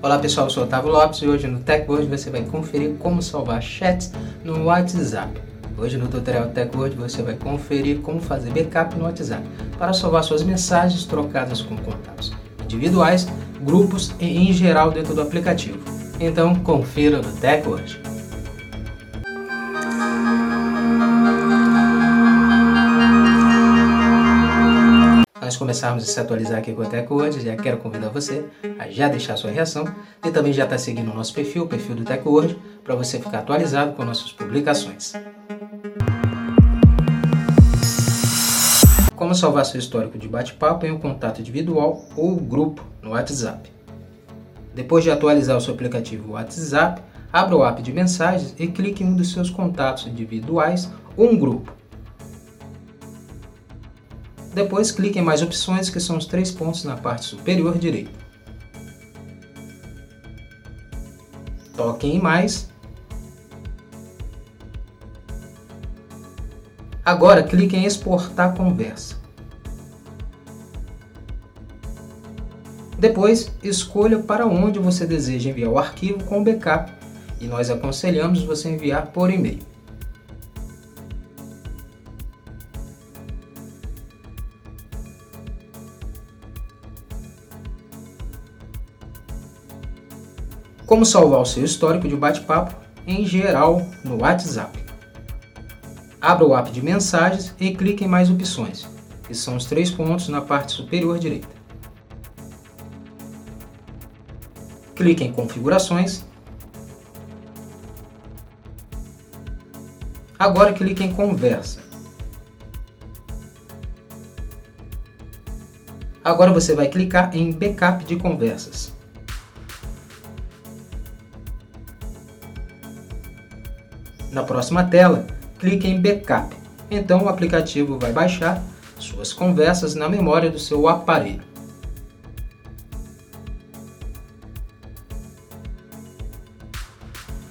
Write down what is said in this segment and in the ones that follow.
Olá pessoal, eu sou Otávio Lopes e hoje no TechWord você vai conferir como salvar chats no WhatsApp. Hoje no tutorial TechWord você vai conferir como fazer backup no WhatsApp para salvar suas mensagens trocadas com contatos individuais, grupos e em geral dentro do aplicativo. Então confira no TechWord. Começarmos a se atualizar aqui com o TechWord, já quero convidar você a já deixar sua reação e também já estar tá seguindo o nosso perfil, o perfil do TechWord, para você ficar atualizado com nossas publicações. Como salvar seu histórico de bate-papo em um contato individual ou grupo no WhatsApp. Depois de atualizar o seu aplicativo WhatsApp, abra o app de mensagens e clique em um dos seus contatos individuais ou um grupo. Depois clique em mais opções que são os três pontos na parte superior direita. Toque em mais. Agora clique em exportar conversa. Depois, escolha para onde você deseja enviar o arquivo com backup e nós aconselhamos você enviar por e-mail. Como salvar o seu histórico de bate-papo em geral no WhatsApp. Abra o app de mensagens e clique em mais opções, que são os três pontos na parte superior direita. Clique em configurações. Agora clique em conversa. Agora você vai clicar em backup de conversas. Na próxima tela, clique em Backup. Então o aplicativo vai baixar suas conversas na memória do seu aparelho.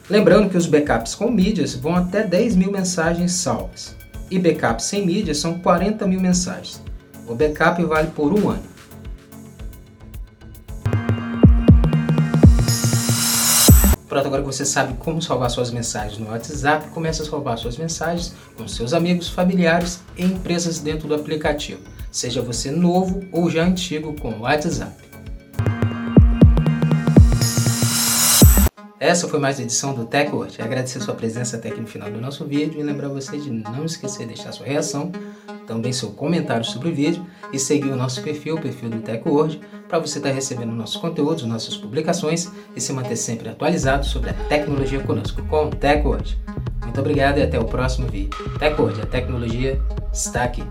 Lembrando que os backups com mídias vão até 10 mil mensagens salvas e backups sem mídias são 40 mil mensagens. O backup vale por um ano. Pronto, agora que você sabe como salvar suas mensagens no WhatsApp, comece a salvar suas mensagens com seus amigos, familiares e empresas dentro do aplicativo, seja você novo ou já antigo com o WhatsApp. Essa foi mais a edição do TechWord. Agradecer sua presença até aqui no final do nosso vídeo e lembrar você de não esquecer de deixar sua reação também seu comentário sobre o vídeo e seguir o nosso perfil, o perfil do TecWord, para você estar tá recebendo nossos conteúdos, nossas publicações e se manter sempre atualizado sobre a tecnologia conosco com o TecWord. Muito obrigado e até o próximo vídeo. TecWord, a tecnologia está aqui.